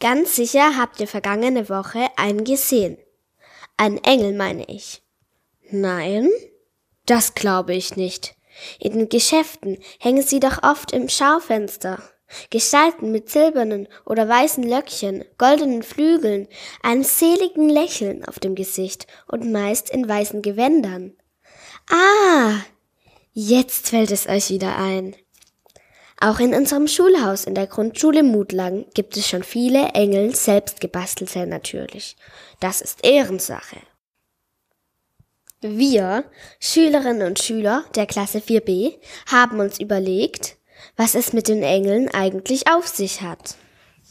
Ganz sicher habt ihr vergangene Woche einen gesehen. Einen Engel meine ich. Nein? Das glaube ich nicht. In den Geschäften hängen sie doch oft im Schaufenster. Gestalten mit silbernen oder weißen Löckchen, goldenen Flügeln, einem seligen Lächeln auf dem Gesicht und meist in weißen Gewändern. Ah, jetzt fällt es euch wieder ein. Auch in unserem Schulhaus in der Grundschule Mutlang gibt es schon viele Engel, selbst gebastelte natürlich. Das ist Ehrensache. Wir, Schülerinnen und Schüler der Klasse 4b, haben uns überlegt, was es mit den Engeln eigentlich auf sich hat.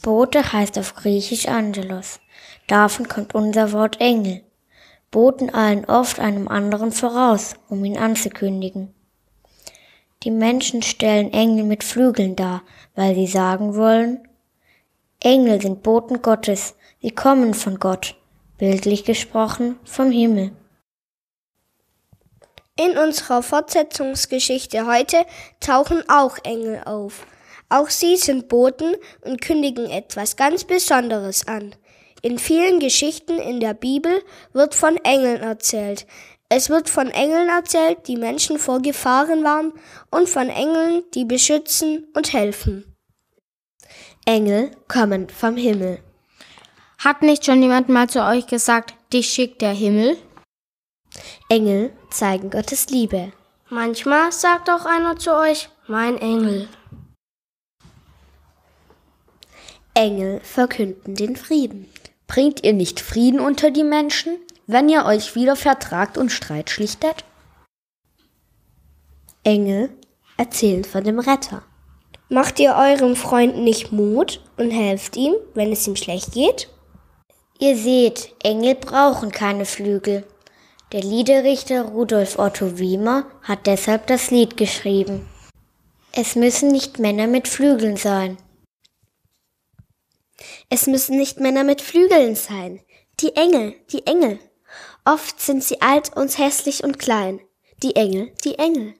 Bote heißt auf Griechisch Angelos. Davon kommt unser Wort Engel. Boten eilen oft einem anderen voraus, um ihn anzukündigen. Die Menschen stellen Engel mit Flügeln dar, weil sie sagen wollen, Engel sind Boten Gottes, sie kommen von Gott, bildlich gesprochen vom Himmel. In unserer Fortsetzungsgeschichte heute tauchen auch Engel auf. Auch sie sind Boten und kündigen etwas ganz Besonderes an. In vielen Geschichten in der Bibel wird von Engeln erzählt. Es wird von Engeln erzählt, die Menschen vor Gefahren warnen und von Engeln, die beschützen und helfen. Engel kommen vom Himmel. Hat nicht schon jemand mal zu euch gesagt, dich schickt der Himmel? Engel zeigen Gottes Liebe. Manchmal sagt auch einer zu euch, mein Engel. Engel verkünden den Frieden. Bringt ihr nicht Frieden unter die Menschen, wenn ihr euch wieder vertragt und Streit schlichtet? Engel erzählen von dem Retter. Macht ihr eurem Freund nicht Mut und helft ihm, wenn es ihm schlecht geht? Ihr seht, Engel brauchen keine Flügel. Der Liederrichter Rudolf Otto Wiemer hat deshalb das Lied geschrieben. Es müssen nicht Männer mit Flügeln sein. Es müssen nicht Männer mit Flügeln sein. Die Engel, die Engel. Oft sind sie alt und hässlich und klein. Die Engel, die Engel.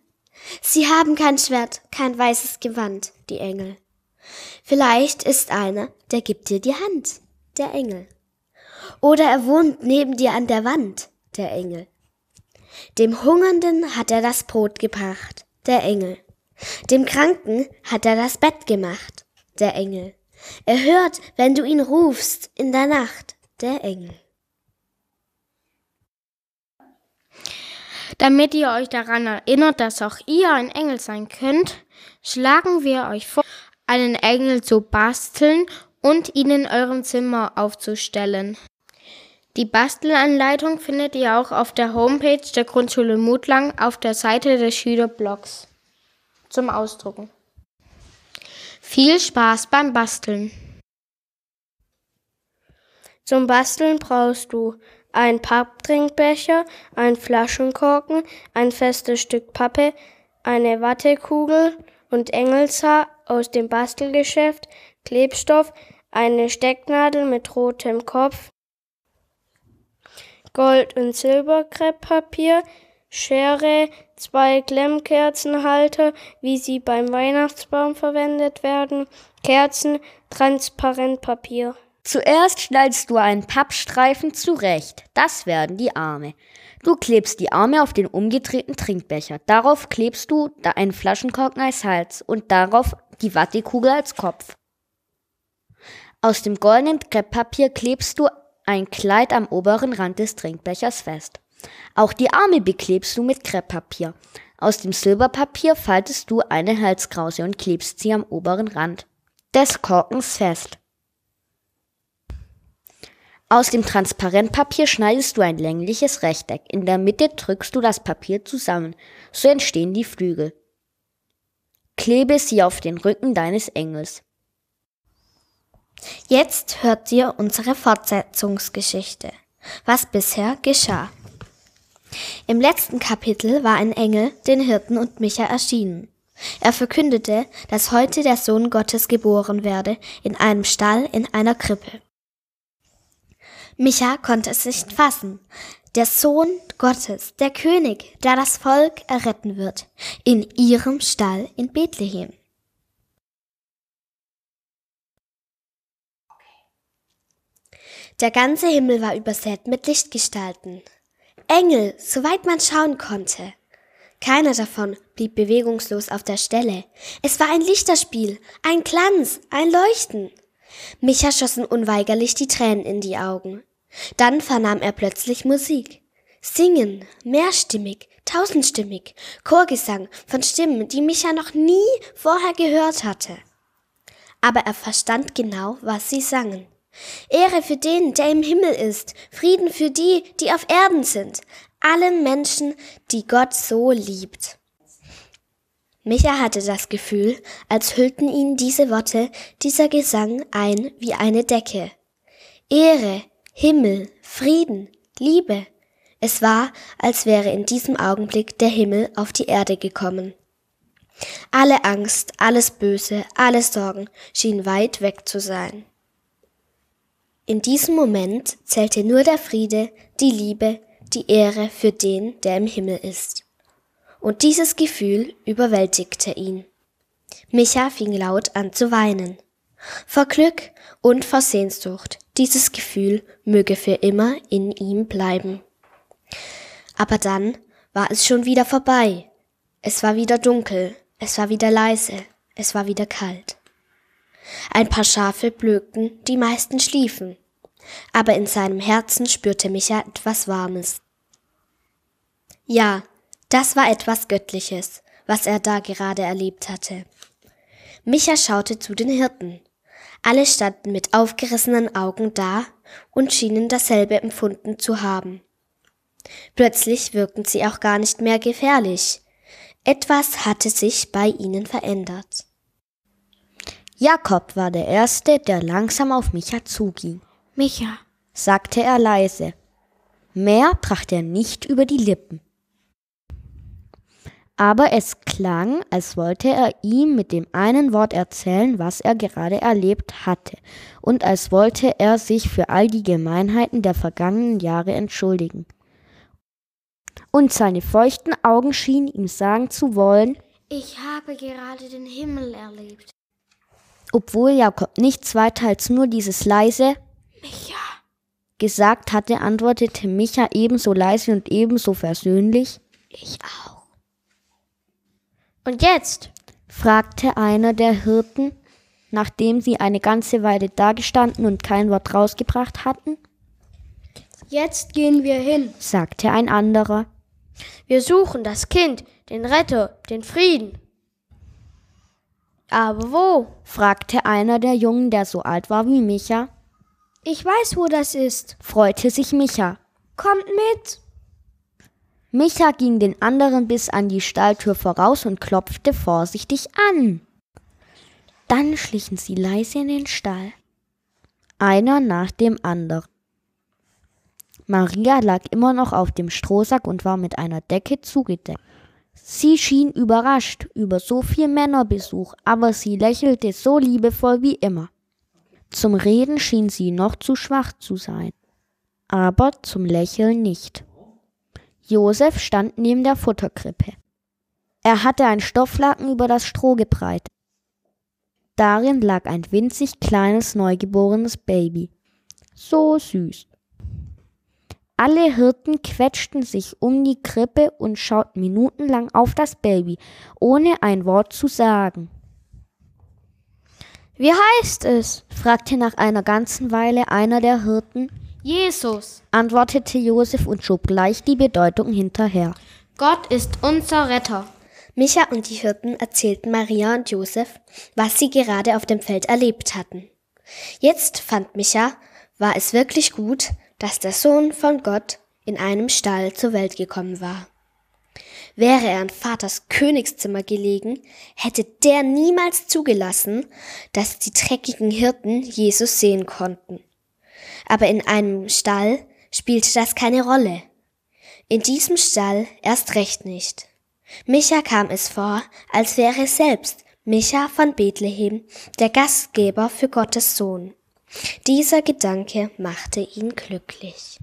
Sie haben kein Schwert, kein weißes Gewand, die Engel. Vielleicht ist einer, der gibt dir die Hand, der Engel. Oder er wohnt neben dir an der Wand, der Engel. Dem Hungernden hat er das Brot gebracht, der Engel. Dem Kranken hat er das Bett gemacht, der Engel. Er hört, wenn du ihn rufst in der Nacht, der Engel. Damit ihr euch daran erinnert, dass auch ihr ein Engel sein könnt, schlagen wir euch vor, einen Engel zu basteln und ihn in eurem Zimmer aufzustellen. Die Bastelanleitung findet ihr auch auf der Homepage der Grundschule Mutlang auf der Seite des Schülerblogs zum Ausdrucken. Viel Spaß beim Basteln. Zum Basteln brauchst du einen Papptrinkbecher, einen Flaschenkorken, ein festes Stück Pappe, eine Wattekugel und Engelshaar aus dem Bastelgeschäft, Klebstoff, eine Stecknadel mit rotem Kopf, Gold- und Silberkrepppapier, Schere, zwei Klemmkerzenhalter, wie sie beim Weihnachtsbaum verwendet werden, Kerzen, Transparentpapier. Zuerst schneidest du einen Pappstreifen zurecht. Das werden die Arme. Du klebst die Arme auf den umgedrehten Trinkbecher. Darauf klebst du einen Flaschenkorken als Hals und darauf die Wattekugel als Kopf. Aus dem goldenen Krepppapier klebst du ein Kleid am oberen Rand des Trinkbechers fest. Auch die Arme beklebst du mit Krepppapier. Aus dem Silberpapier faltest du eine Halskrause und klebst sie am oberen Rand des Korkens fest. Aus dem Transparentpapier schneidest du ein längliches Rechteck. In der Mitte drückst du das Papier zusammen. So entstehen die Flügel. Klebe sie auf den Rücken deines Engels. Jetzt hört ihr unsere Fortsetzungsgeschichte, was bisher geschah. Im letzten Kapitel war ein Engel den Hirten und Micha erschienen. Er verkündete, dass heute der Sohn Gottes geboren werde, in einem Stall in einer Krippe. Micha konnte es nicht fassen. Der Sohn Gottes, der König, der das Volk erretten wird, in ihrem Stall in Bethlehem. Der ganze Himmel war übersät mit Lichtgestalten. Engel, soweit man schauen konnte. Keiner davon blieb bewegungslos auf der Stelle. Es war ein Lichterspiel, ein Glanz, ein Leuchten. Micha schossen unweigerlich die Tränen in die Augen. Dann vernahm er plötzlich Musik. Singen, mehrstimmig, tausendstimmig, Chorgesang von Stimmen, die Micha noch nie vorher gehört hatte. Aber er verstand genau, was sie sangen. Ehre für den, der im Himmel ist, Frieden für die, die auf Erden sind, allen Menschen, die Gott so liebt. Micha hatte das Gefühl, als hüllten ihn diese Worte, dieser Gesang ein wie eine Decke. Ehre, Himmel, Frieden, Liebe. Es war, als wäre in diesem Augenblick der Himmel auf die Erde gekommen. Alle Angst, alles Böse, alle Sorgen schien weit weg zu sein. In diesem Moment zählte nur der Friede, die Liebe, die Ehre für den, der im Himmel ist. Und dieses Gefühl überwältigte ihn. Micha fing laut an zu weinen. Vor Glück und vor Sehnsucht, dieses Gefühl möge für immer in ihm bleiben. Aber dann war es schon wieder vorbei. Es war wieder dunkel, es war wieder leise, es war wieder kalt. Ein paar Schafe blökten, die meisten schliefen. Aber in seinem Herzen spürte Micha etwas Warmes. Ja, das war etwas Göttliches, was er da gerade erlebt hatte. Micha schaute zu den Hirten. Alle standen mit aufgerissenen Augen da und schienen dasselbe empfunden zu haben. Plötzlich wirkten sie auch gar nicht mehr gefährlich. Etwas hatte sich bei ihnen verändert. Jakob war der Erste, der langsam auf Micha zuging. Micha, sagte er leise. Mehr brachte er nicht über die Lippen. Aber es klang, als wollte er ihm mit dem einen Wort erzählen, was er gerade erlebt hatte, und als wollte er sich für all die Gemeinheiten der vergangenen Jahre entschuldigen. Und seine feuchten Augen schienen ihm sagen zu wollen, ich habe gerade den Himmel erlebt. Obwohl Jakob nichts weiter als nur dieses leise Micha gesagt hatte, antwortete Micha ebenso leise und ebenso versöhnlich. Ich auch. Und jetzt? fragte einer der Hirten, nachdem sie eine ganze Weile dagestanden und kein Wort rausgebracht hatten. Jetzt gehen wir hin, sagte ein anderer. Wir suchen das Kind, den Retter, den Frieden. Aber wo? fragte einer der Jungen, der so alt war wie Micha. Ich weiß, wo das ist, freute sich Micha. Kommt mit. Micha ging den anderen bis an die Stalltür voraus und klopfte vorsichtig an. Dann schlichen sie leise in den Stall. Einer nach dem anderen. Maria lag immer noch auf dem Strohsack und war mit einer Decke zugedeckt. Sie schien überrascht über so viel Männerbesuch, aber sie lächelte so liebevoll wie immer. Zum Reden schien sie noch zu schwach zu sein, aber zum Lächeln nicht. Josef stand neben der Futterkrippe. Er hatte ein Stofflaken über das Stroh gebreitet. Darin lag ein winzig kleines neugeborenes Baby. So süß. Alle Hirten quetschten sich um die Krippe und schauten minutenlang auf das Baby, ohne ein Wort zu sagen. Wie heißt es? fragte nach einer ganzen Weile einer der Hirten. Jesus, antwortete Josef und schob gleich die Bedeutung hinterher. Gott ist unser Retter. Micha und die Hirten erzählten Maria und Josef, was sie gerade auf dem Feld erlebt hatten. Jetzt fand Micha, war es wirklich gut, dass der Sohn von Gott in einem Stall zur Welt gekommen war. Wäre er in Vaters Königszimmer gelegen, hätte der niemals zugelassen, dass die dreckigen Hirten Jesus sehen konnten. Aber in einem Stall spielte das keine Rolle. In diesem Stall erst recht nicht. Micha kam es vor, als wäre selbst Micha von Bethlehem, der Gastgeber für Gottes Sohn. Dieser Gedanke machte ihn glücklich.